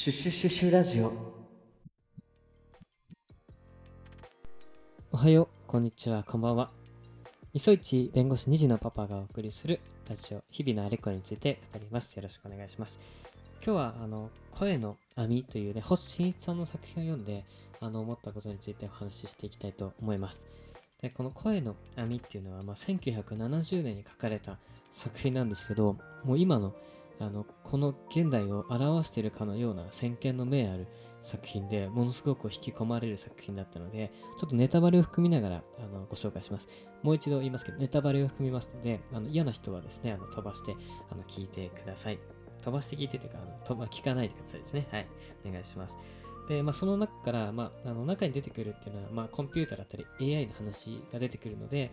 シュシュシュシュラジオおはよう、こんにちは、こんばんは。磯市弁護士2児のパパがお送りするラジオ、日々のあれこれについて語ります。よろしくお願いします。今日は、あの、声の網というね、星新一さんの作品を読んで、あの、思ったことについてお話ししていきたいと思います。で、この声の網っていうのは、まあ、1970年に書かれた作品なんですけど、もう今の、あの、この現代を表しているかのような先見の明ある作品でものすごく引き込まれる作品だったので、ちょっとネタバレを含みながらあのご紹介します。もう一度言いますけど、ネタバレを含みますので、あの嫌な人はですね、あの飛ばしてあの聞いてください。飛ばして聞いてというか、あの飛ば聞かないでくださいですね。はい。お願いします。で、まあ、その中から、まあ、あの中に出てくるっていうのは、まあ、コンピューターだったり AI の話が出てくるので、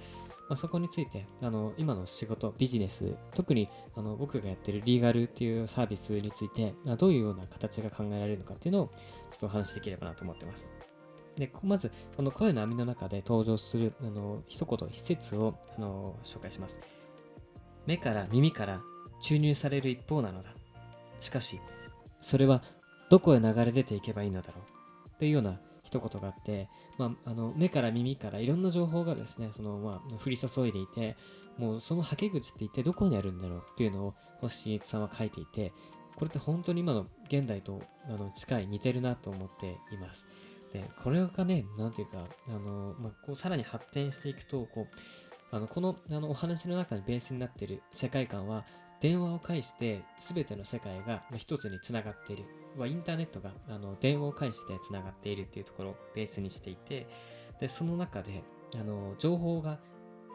まあ、そこについてあの今の仕事、ビジネス、特にあの僕がやってるリーガルっていうサービスについて、どういうような形が考えられるのかっていうのをちょっとお話しできればなと思ってます。でまず、この声の網の中で登場するあの一言、一節をあの紹介します。目から耳から注入される一方なのだ。しかし、それはどこへ流れ出ていけばいいのだろう。というような一言があって、まあ、あの目から耳からいろんな情報がですね、そのまあ、降り注いでいて、もうそのはけ口って一体どこにあるんだろうっていうのを星新一さんは書いていて、これって本当に今の現代とあの近い、似てるなと思っています。で、これがね、なんていうか、あの、まあ、こうさらに発展していくと、こう、あのこのあのお話の中にベースになっている世界観は電話を介して全ての世界が一つにつながっている。インターネットがあの電話を介してつながっているっていうところをベースにしていてでその中であの情報が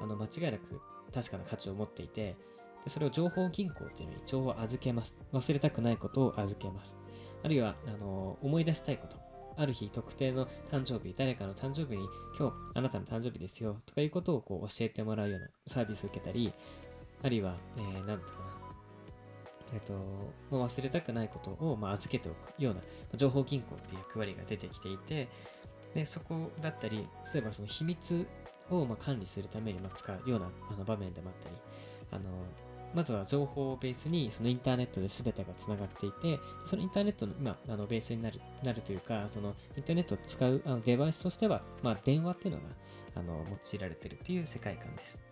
あの間違いなく確かな価値を持っていてでそれを情報銀行っていうのに情報を預けます。忘れたくないことを預けます。あるいはあの思い出したいこと。ある日特定の誕生日誰かの誕生日に今日あなたの誕生日ですよとかいうことをこう教えてもらうようなサービスを受けたりあるいは、えー、ていうかなえっと、忘れたくないことを、まあ、預けておくような、情報銀行っていう役割が出てきていて、で、そこだったり、例えばその秘密をまあ管理するためにま使うようなあの場面でもあったり、あの、まずは情報をベースにそのインターネットで全てがつながっていて、そのインターネットの、まあ、のベースになるなるというか、そのインターネットを使うあのデバイスとしては、まあ、電話っていうのがあの用いられているという世界観です。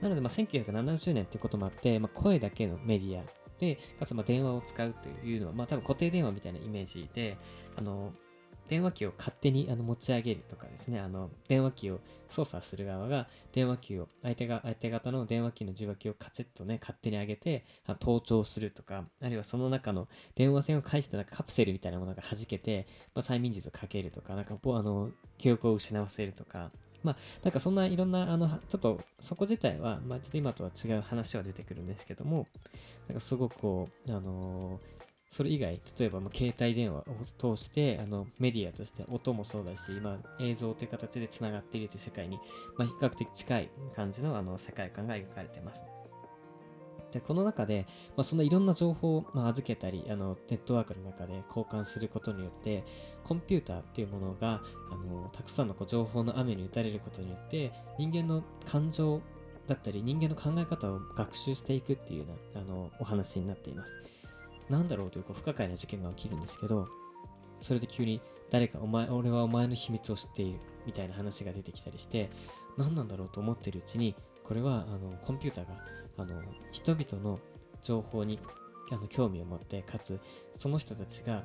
なので、まあ、1970年っていうこともあって、まあ、声だけのメディアで、かつま電話を使うというのは、まあ多分固定電話みたいなイメージで、あの、電話機を勝手にあの持ち上げるとかですね、あの、電話機を操作する側が、電話機を、相手が、相手方の電話機の受話器をカチッとね、勝手に上げて、あの盗聴するとか、あるいはその中の電話線を介したなんかカプセルみたいなものが弾けて、まあ、催眠術をかけるとか、なんか、あの、記憶を失わせるとか、まあ、なんかそんないろんな、あの、ちょっとそこ自体は、まあ、ちょっと今とは違う話は出てくるんですけども、なんかすごくこう、あのー、それ以外、例えば携帯電話を通して、あのメディアとして音もそうだし、まあ、映像という形でつながっているという世界に、まあ、比較的近い感じのあの世界観が描かれています。でこの中で、まあ、そのいろんな情報を、ま、預けたりあのネットワークの中で交換することによってコンピューターっていうものがあのたくさんのこう情報の雨に打たれることによって人間の感情だったり人間の考え方を学習していくっていうようなあのお話になっています。なんだろうというこう不可解な事件が起きるんですけどそれで急に誰かお前俺はお前の秘密を知っているみたいな話が出てきたりして何なんだろうと思ってるうちにこれはあのコンピューターがあの人々の情報にあの興味を持ってかつその人たちが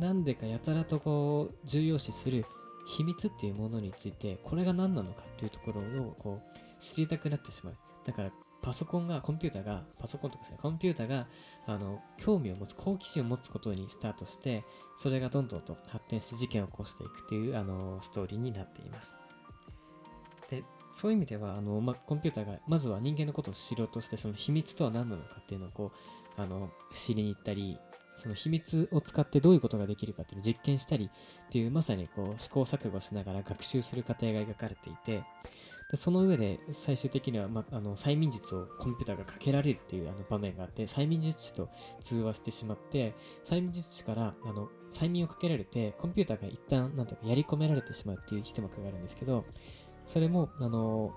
何でかやたらとこう重要視する秘密っていうものについてこれが何なのかっていうところをこう知りたくなってしまう。だからパソコンが、コンピューターが、パソコンとかですね、コンピューターが、あの、興味を持つ、好奇心を持つことにスタートして、それがどんどんと発展して事件を起こしていくっていう、あの、ストーリーになっています。そういう意味では、あの、まコンピューターが、まずは人間のことを知ろうとして、その秘密とは何なのかっていうのを、こう、あの、知りに行ったり、その秘密を使ってどういうことができるかっていうのを実験したりっていう、まさにこう、試行錯誤しながら学習する過程が描かれていて、でその上で最終的には、ま、あの催眠術をコンピューターがかけられるっていうあの場面があって催眠術師と通話してしまって催眠術師からあの催眠をかけられてコンピューターが一旦なんとかやり込められてしまうっていう一幕があるんですけどそれもあの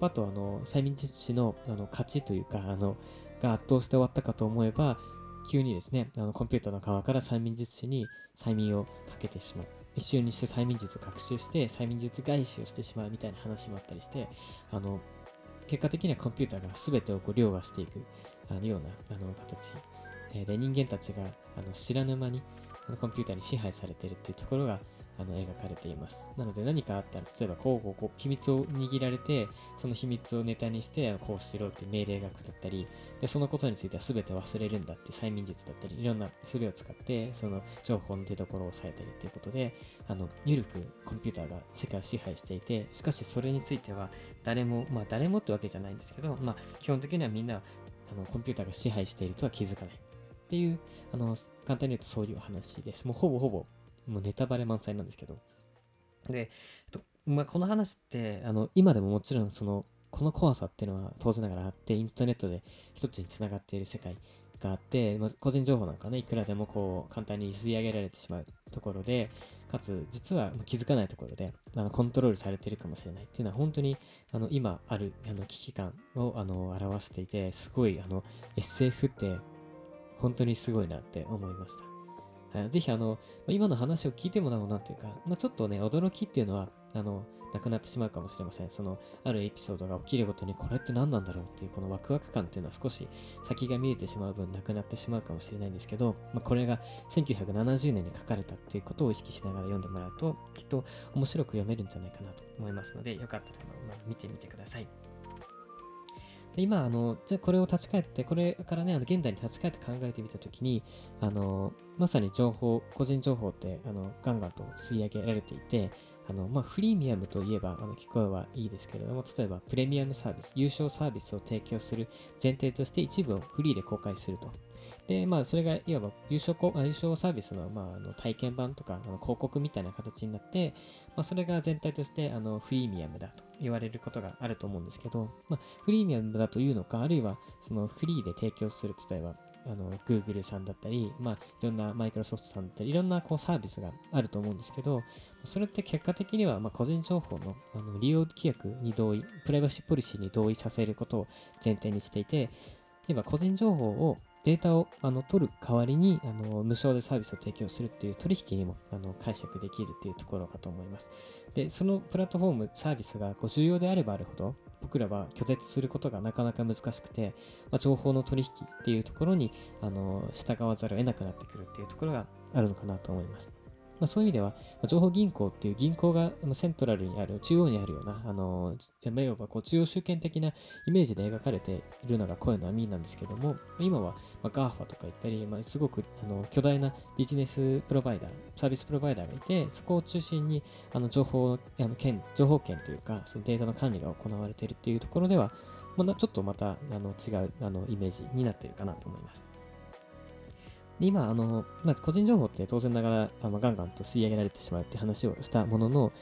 パとあの催眠術師のあの勝ちというかあのが圧倒して終わったかと思えば急にですね、あのコンピューターの側から催眠術師に催眠をかけてしまう。一瞬にして催眠術を学習して催眠術返しをしてしまうみたいな話もあったりして、あの結果的にはコンピューターが全てをこう凌駕していくあのようなあの形、えー、で人間たちがあの知らぬ間にあのコンピューターに支配されているっていうところがあの描かれています。なので何かあったら、例えばこうこうこう秘密を握られて、その秘密をネタにしてあの、こうしろっていう命令が下ったり、でそのことについては全て忘れるんだって催眠術だったり、いろんな術を使って、その情報の出所を抑えたりっていうことで、あの、ゆるくコンピューターが世界を支配していて、しかしそれについては誰も、まあ誰もってわけじゃないんですけど、まあ基本的にはみんな、あのコンピューターが支配しているとは気づかない。っていう、あの、簡単に言うとそういう話です。もうほぼほぼもうネタバレ満載なんですけど。で、まあ、この話って、あの、今でももちろんその、この怖さっていうのは当然ながらあって、インターネットで一つにつながっている世界があって、まあ、個人情報なんかね、いくらでもこう、簡単に吸い上げられてしまうところで、かつ、実は気づかないところで、あのコントロールされているかもしれないっていうのは、本当に、あの、今ある、あの、危機感を、あの、表していて、すごい、あの、SF って、本当にすごいなって思いました。はい、ぜひあの、今の話を聞いてもらおうなんていうか、まあ、ちょっとね、驚きっていうのは、あの、なくなってしまうかもしれません。その、あるエピソードが起きるごとに、これって何なんだろうっていう、このワクワク感っていうのは少し先が見えてしまう分、なくなってしまうかもしれないんですけど、まあ、これが1970年に書かれたっていうことを意識しながら読んでもらうと、きっと面白く読めるんじゃないかなと思いますので、よかったら、まあ、見てみてください。今、あの、じゃこれを立ち返って、これからね、あの現代に立ち返って考えてみたときに、あの、まさに情報、個人情報って、あの、ガンガンと吸い上げられていて、あの、まあ、フリーミアムといえば、あの、聞こえはいいですけれども、例えば、プレミアムサービス、優勝サービスを提供する前提として一部をフリーで公開すると。で、まあ、それがいわば優勝優勝サービスの,、まあ、あの体験版とかあの広告みたいな形になって、まあ、それが全体としてあのフリーミアムだと言われることがあると思うんですけど、まあ、フリーミアムだというのか、あるいはそのフリーで提供する、例えばあの Google さんだったり、まあ、いろんなマイクロソフトさんだったり、いろんなこうサービスがあると思うんですけど、それって結果的にはまあ個人情報のあの利用規約に同意、プライバシーポリシーに同意させることを前提にしていて、例えば個人情報をデータをあの取る代わりにあの無償でサービスを提供するっていう取引にもあの解釈できるっていうところかと思います。で、そのプラットフォーム、サービスがこう重要であればあるほど、僕らは拒絶することがなかなか難しくて、まあ、情報の取引っていうところにあの従わざるを得なくなってくるっていうところがあるのかなと思います。まあ、そういう意味では、情報銀行っていう銀行がセントラルにある、中央にあるような、あの、いわばこう中央集権的なイメージで描かれているのが声の網なんですけども、今は、まあ、GAFA とか言ったり、まあ、すごくあの巨大なビジネスプロバイダー、サービスプロバイダーがいて、そこを中心にあの情報あの権、情報権というか、そのデータの管理が行われているっていうところでは、まあ、ちょっとまたあの違うあのイメージになっているかなと思います。で今、あの、まず個人情報って当然ながらあのガンガンと吸い上げられてしまうって話をしたものの、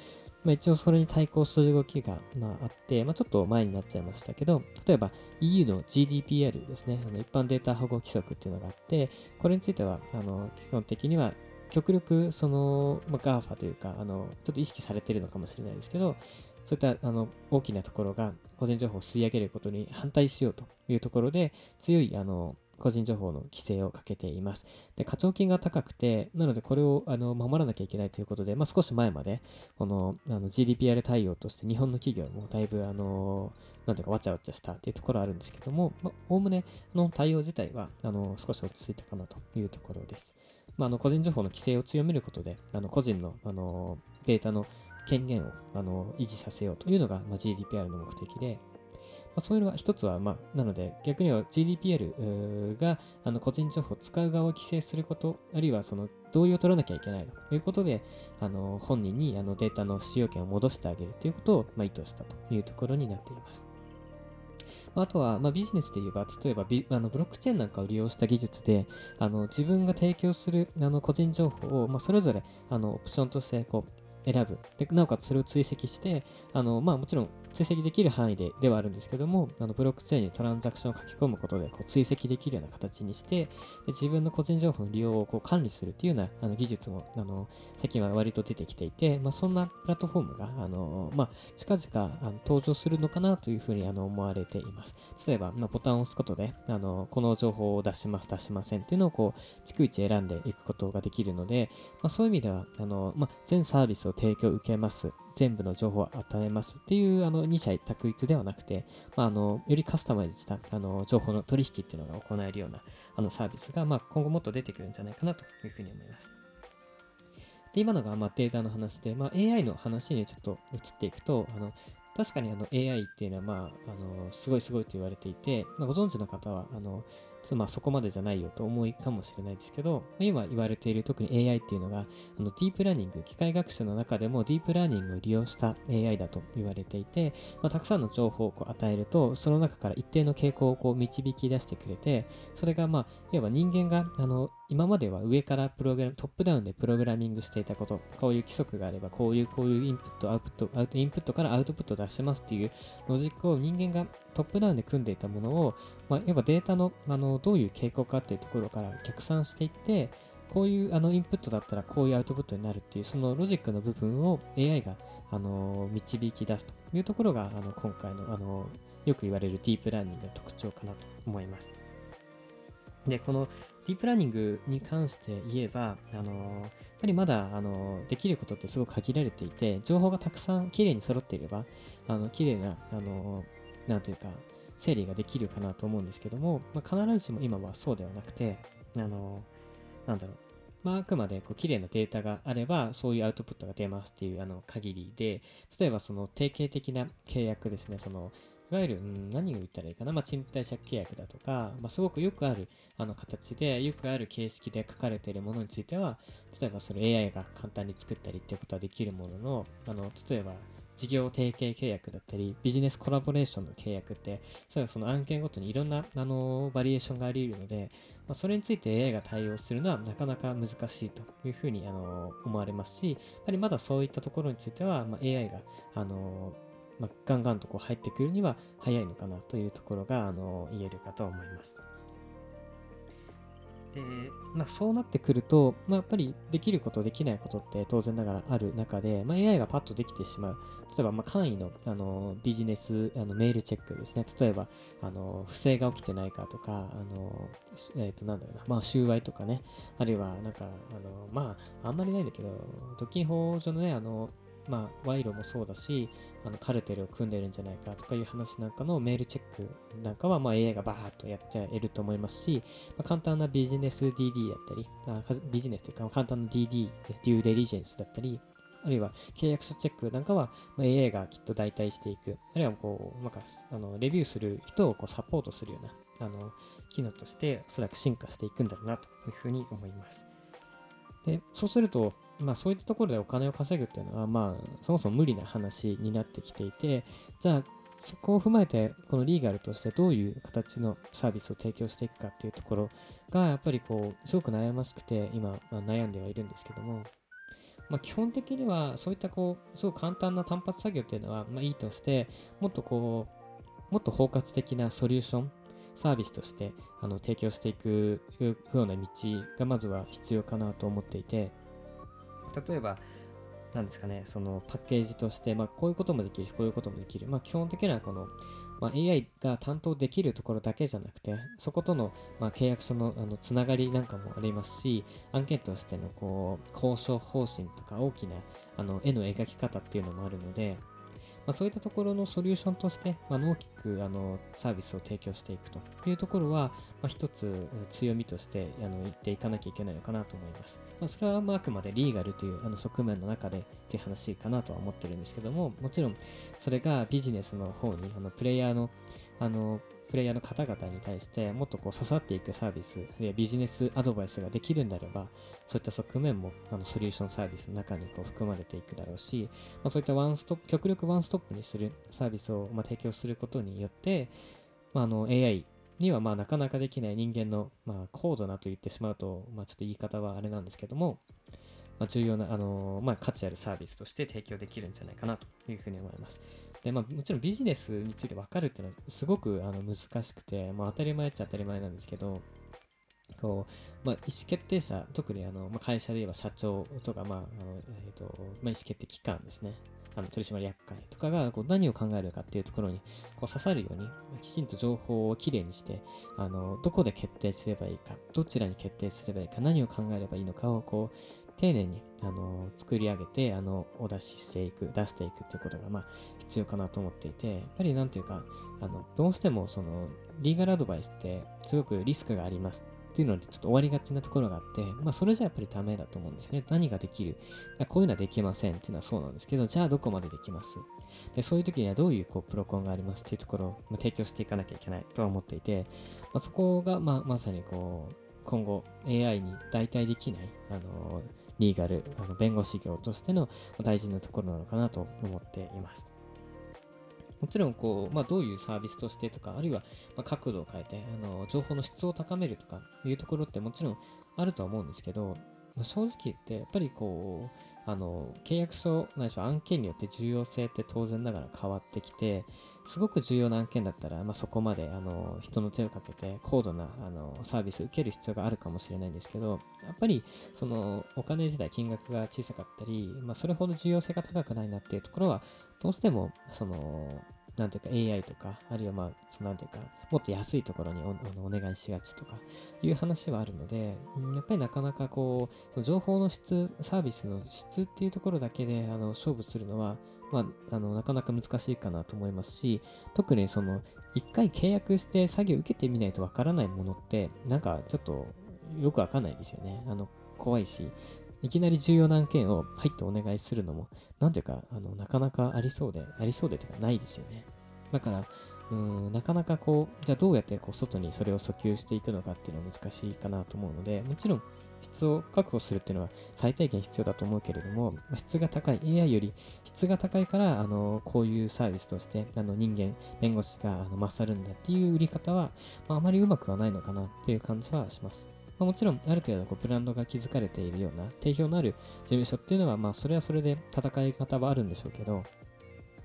まあ、一応それに対抗する動きが、まあ、あって、まあ、ちょっと前になっちゃいましたけど、例えば EU の GDPR ですね、あの一般データ保護規則っていうのがあって、これについてはあの基本的には極力その、まあ、GAFA というかあの、ちょっと意識されてるのかもしれないですけど、そういったあの大きなところが個人情報を吸い上げることに反対しようというところで、強いあの個人情報の規制をかけています。で、課徴金が高くて、なのでこれをあの守らなきゃいけないということで、まあ、少し前まで、このあの GDPR 対応として日本の企業もだいぶ、あの、なんていうか、わちゃわちゃしたっていうところあるんですけども、おおむね、の対応自体は、あの、少し落ち着いたかなというところです。まあ、あの個人情報の規制を強めることで、あの個人のあのデータの権限をあの維持させようというのが、まあ、GDPR の目的で、あ、そういうのは一つは、まあ、なので逆には GDPR があの個人情報を使う側を規制すること、あるいはその同意を取らなきゃいけないということで、あの本人にあのデータの使用権を戻してあげるということを、まあ、意図したというところになっています。あとは、まあ、ビジネスで言えば、例えばビあのブロックチェーンなんかを利用した技術で、あの自分が提供するあの個人情報を、まあ、それぞれあのオプションとしてこう選ぶでなおかつそれを追跡してあの、まあ、もちろん追跡できる範囲でではあるんですけどもあのブロックチェーンにトランザクションを書き込むことでこう追跡できるような形にしてで自分の個人情報の利用をこう管理するというようなあの技術もあの最近は割と出てきていて、まあ、そんなプラットフォームがあの、まあ、近々あの登場するのかなというふうにあの思われています。例えば、まあ、ボタンを押すことであのこの情報を出します出しませんっていうのをこう逐一選んでいくことができるので、まあ、そういう意味ではあの、まあ、全サービスを提供受けます。全部の情報を与えますっていうあの2社択一ではなくて、まあ、あのよりカスタマイズしたあの情報の取引っていうのが行えるようなあのサービスが、まあ、今後もっと出てくるんじゃないかなというふうに思います。で今のがまあデータの話で、まあ、AI の話にちょっと移っていくと、あの確かにあの AI っていうのは、まあ、あのすごいすごいと言われていて、まあ、ご存知の方はあのまあ、そこまでじゃないよと思いかもしれないですけど、今言われている特に AI っていうのが、あのディープラーニング、機械学習の中でもディープラーニングを利用した AI だと言われていて、まあ、たくさんの情報をこう与えると、その中から一定の傾向をこう導き出してくれて、それがまあ、いわば人間があの今までは上からプログラム、トップダウンでプログラミングしていたこと、こういう規則があれば、こういう、こういうインプット、アウトプッ、トインプットからアウトプットを出しますっていうロジックを人間がトップダウンで組んでいたものを、まあ、やっぱデータのあのどういう傾向かっていうところから逆算していって、こういうあのインプットだったらこういうアウトプットになるっていう、そのロジックの部分を AI があの導き出すというところがあの今回のあのよく言われるディープラーニングの特徴かなと思います。で、このディープラーニングに関して言えば、あのやっぱりまだあのできることってすごく限られていて、情報がたくさんきれいに揃っていれば、あの綺麗なあのなんというか、整理ができるかなと思うんですけども、まあ、必ずしも今はそうではなくて、あの、なんだろう、まあ、あくまでこう綺麗なデータがあれば、そういうアウトプットが出ますっていうあの限りで、例えばその定型的な契約ですね、そのいわゆる、うん、何を言ったらいいかな、まあ、賃貸借契約だとか、まあ、すごくよくあるあの形で、よくある形式で書かれているものについては、例えばそれ AI が簡単に作ったりっていうことはできるものの、あの例えば事業提携契約だったり、ビジネスコラボレーションの契約って、そその案件ごとにいろんなあのバリエーションがあり得るので、まあ、それについて AI が対応するのはなかなか難しいというふうにあの思われますし、やはりまだそういったところについては、まあ、AI があのまあ、ガンガンとこう入ってくるには早いのかなというところがあの言えるかと思います。で、まあ、そうなってくると、まあ、やっぱりできること、できないことって当然ながらある中で、まあ、AI がパッとできてしまう。例えば、まあ、簡易のあのビジネスあのメールチェックですね。例えば、あの不正が起きてないかとか、あのえっ、ー、と、なんだろうな、まあ、収賄とかね、あるいは、なんか、あのまあ、あんまりないんだけど、独禁法上のね、あの、まあ、賄賂もそうだし、あのカルテルを組んでるんじゃないかとかいう話なんかのメールチェックなんかは、まあ、AI がバーッとやっちゃえると思いますし、まあ、簡単なビジネス DD だったり、あビジネスというか簡単な DD、デューデリジェンスだったり、あるいは契約書チェックなんかは、まあ、AI がきっと代替していく。あるいはこう、なんかあのレビューする人をこうサポートするようなあの機能としておそらく進化していくんだろうなというふうに思います。で、そうすると、まあそういったところでお金を稼ぐっていうのは、まあそもそも無理な話になってきていて、じゃあそこを踏まえて、このリーガルとしてどういう形のサービスを提供していくかっていうところが、やっぱりこう、すごく悩ましくて、今、まあ、悩んではいるんですけども、まあ、基本的には、そういったこう、すごく簡単な単発作業っていうのは、まあいいとして、もっとこう、もっと包括的なソリューション、サービスとしてあの提供していくような道がまずは必要かなと思っていて、例えば、なんですかね、そのパッケージとして、まあ、こういうこともできるし、こういうこともできる。まあ、基本的にはこの、まあ、AI が担当できるところだけじゃなくて、そことの、まあ、契約書のあのつながりなんかもありますし、案件としてのこう交渉方針とか大きなあの絵の描き方っていうのもあるので、まあ、そういったところのソリューションとして、まあ、大きくあのサービスを提供していくというところは、まあ、一つ強みとしてあの言っていかなきゃいけないのかなと思います。まあ、それはまああくまでリーガルというあの側面の中でという話かなとは思ってるんですけども、もちろんそれがビジネスの方にあのプレイヤーのあのプレイヤーの方々に対してもっとこう刺さっていくサービス、あるいはビジネスアドバイスができるんであれば、そういった側面もあのソリューションサービスの中にこう含まれていくだろうし、まあ、そういったワンストップ、極力ワンストップにするサービスをまあ提供することによって、まあ、あの AI にはまあなかなかできない人間のまあ高度なと言ってしまうと、まあ、ちょっと言い方はあれなんですけども、まあ、重要な、あのまあ、価値あるサービスとして提供できるんじゃないかなというふうに思います。で、まあ、もちろんビジネスについて分かるっていうのはすごくあの難しくて、まあ、当たり前っちゃ当たり前なんですけど、こうまあ、意思決定者、特にあの、まあ、会社で言えば社長とか、まああのえーとまあ、意思決定機関ですね、あの取締役会とかがこう何を考えるかっていうところにこう刺さるように、きちんと情報をきれいにして、あのどこで決定すればいいか、どちらに決定すればいいか、何を考えればいいのかをこう丁寧にあの作り上げてあのお出ししていく、出していくっていうことが、まあ、必要かなと思っていて、やっぱりなんていうか、あのどうしてもそのリーガルアドバイスってすごくリスクがありますっていうのでちょっと終わりがちなところがあって、まあそれじゃやっぱりダメだと思うんですよね。何ができるこういうのはできませんっていうのはそうなんですけど、じゃあどこまでできます？でそういう時にはどういうこうプロコンがありますっていうところを、ま提供していかなきゃいけないとは思っていて、まあ、そこが、まあ、まさにこう今後 AI に代替できない、あのリーガル、あの弁護士業としての大事なところなのかなと思っています。もちろんこう、まあ、どういうサービスとしてとか、あるいはま角度を変えてあの情報の質を高めるとかいうところってもちろんあるとは思うんですけど、まあ、正直言ってやっぱりこうあの契約書ないしは案件によって重要性って当然ながら変わってきてすごく重要な案件だったら、まあ、そこまであの人の手をかけて高度なあのサービスを受ける必要があるかもしれないんですけどやっぱりそのお金自体金額が小さかったり、まあ、それほど重要性が高くないなっていうところはどうしてもそのなんていうか AI とか、あるいはまあ、そなんていうか、もっと安いところにおお願いしがちとかいう話はあるので、やっぱりなかなかこう、その情報の質、サービスの質っていうところだけであの勝負するのは、まあ、あのなかなか難しいかなと思いますし、特にその、一回契約して作業受けてみないとわからないものって、なんかちょっとよくわかんないですよね。あの、怖いし、いきなり重要な案件を入ってお願いするのも、なんていうか、あのなかなかありそうで、ありそうでというかないですよね。だから、うんなかなかこう、じゃあどうやってこう外にそれを訴求していくのかっていうのは難しいかなと思うので、もちろん質を確保するっていうのは最低限必要だと思うけれども、質が高い、AI より質が高いから、あのこういうサービスとしてあの人間、弁護士があの勝るんだっていう売り方は、まあ、あまりうまくはないのかなっていう感じはします。まあ、もちろん、ある程度こうブランドが築かれているような定評のある事務所っていうのは、まあ、それはそれで戦い方はあるんでしょうけど、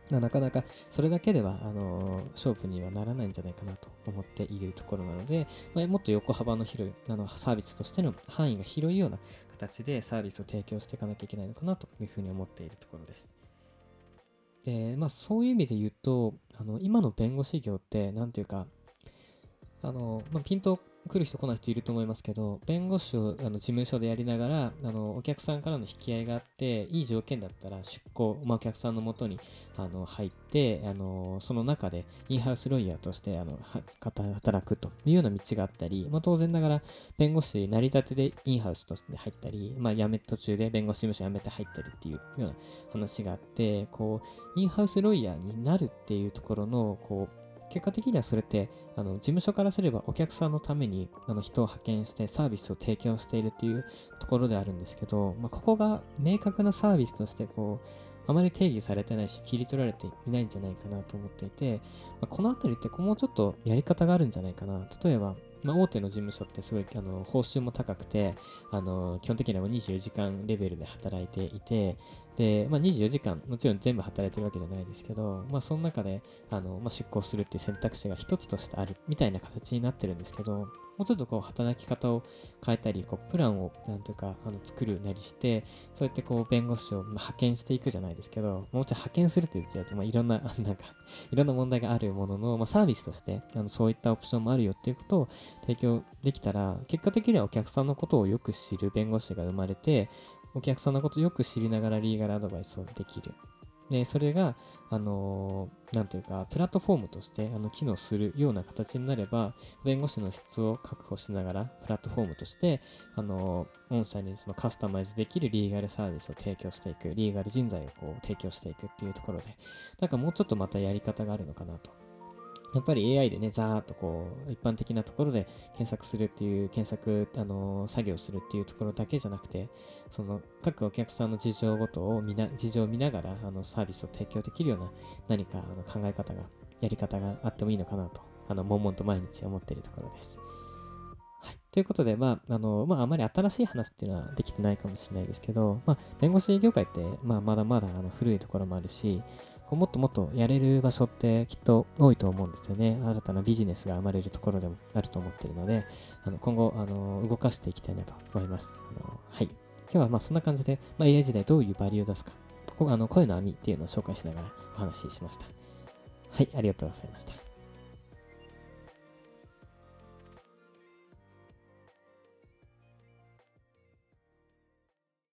まあ、なかなかそれだけではあの勝負にはならないんじゃないかなと思っているところなので、まあ、もっと横幅の広いあのサービスとしての範囲が広いような形でサービスを提供していかなきゃいけないのかなというふうに思っているところです。でまあ、そういう意味で言うとあの今の弁護士業って何ていうかあの、まあ、ピント来る人来ない人いると思いますけど、弁護士をあの事務所でやりながら、あのお客さんからの引き合いがあって、いい条件だったら出向、まあ、お客さんのもとにあの入って、あのその中でインハウスロイヤーとしてあの働くというような道があったり、まあ、当然ながら弁護士成り立てでインハウスとして入ったり、まあ、辞め途中で弁護士事務所辞めて入ったりっていうような話があって、こうインハウスロイヤーになるっていうところのこう結果的にはそれってあの事務所からすればお客さんのためにあの人を派遣してサービスを提供しているっていうところであるんですけど、まあ、ここが明確なサービスとしてこうあまり定義されてないし切り取られていないんじゃないかなと思っていて、まあ、この辺りってもうちょっとやり方があるんじゃないかな。例えばまあ、大手の事務所ってすごいあの報酬も高くてあの基本的には24時間レベルで働いていてで、まあ、24時間もちろん全部働いてるわけじゃないですけど、まあ、その中であの、まあ、出向するっていう選択肢が一つとしてあるみたいな形になってるんですけどもうちょっとこう働き方を変えたりこうプランをなんというかあの作るなりしてそうやってこう弁護士を派遣していくじゃないですけどもうちょっと派遣するって言っちゃうと、まあ、いろんな なんかいろんな問題があるものの、まあ、サービスとしてあのそういったオプションもあるよっていうことを提供できたら、結果的にはお客さんのことをよく知る弁護士が生まれて、お客さんのことよく知りながらリーガルアドバイスをできる。で、それが、あのー、なんというか、プラットフォームとしてあの機能するような形になれば、弁護士の質を確保しながら、プラットフォームとして、あのー、御社にそのカスタマイズできるリーガルサービスを提供していく、リーガル人材をこう提供していくっていうところで、なんかもうちょっとまたやり方があるのかなとやっぱり AI でね、ざーっとこう、一般的なところで検索するっていう、検索、あのー、作業するっていうところだけじゃなくて、その、各お客さんの事情ごとを見な、事情を見ながら、あの、サービスを提供できるような何かあの考え方が、やり方があってもいいのかなと、あの、悶々と毎日思っているところです。はい。ということで、まあ、あの、まあ、あまり新しい話っていうのはできてないかもしれないですけど、まあ、弁護士業界って、まあ、まだまだあの古いところもあるし、こうもっともっとやれる場所ってきっと多いと思うんですよね。新たなビジネスが生まれるところでもあると思っているので、あの今後あの動かしていきたいなと思います。あのはい。今日はまあそんな感じで、まあ、AI 時代どういうバリューを出すか、ここあの声の網っていうのを紹介しながらお話ししました。はい、ありがとうございました。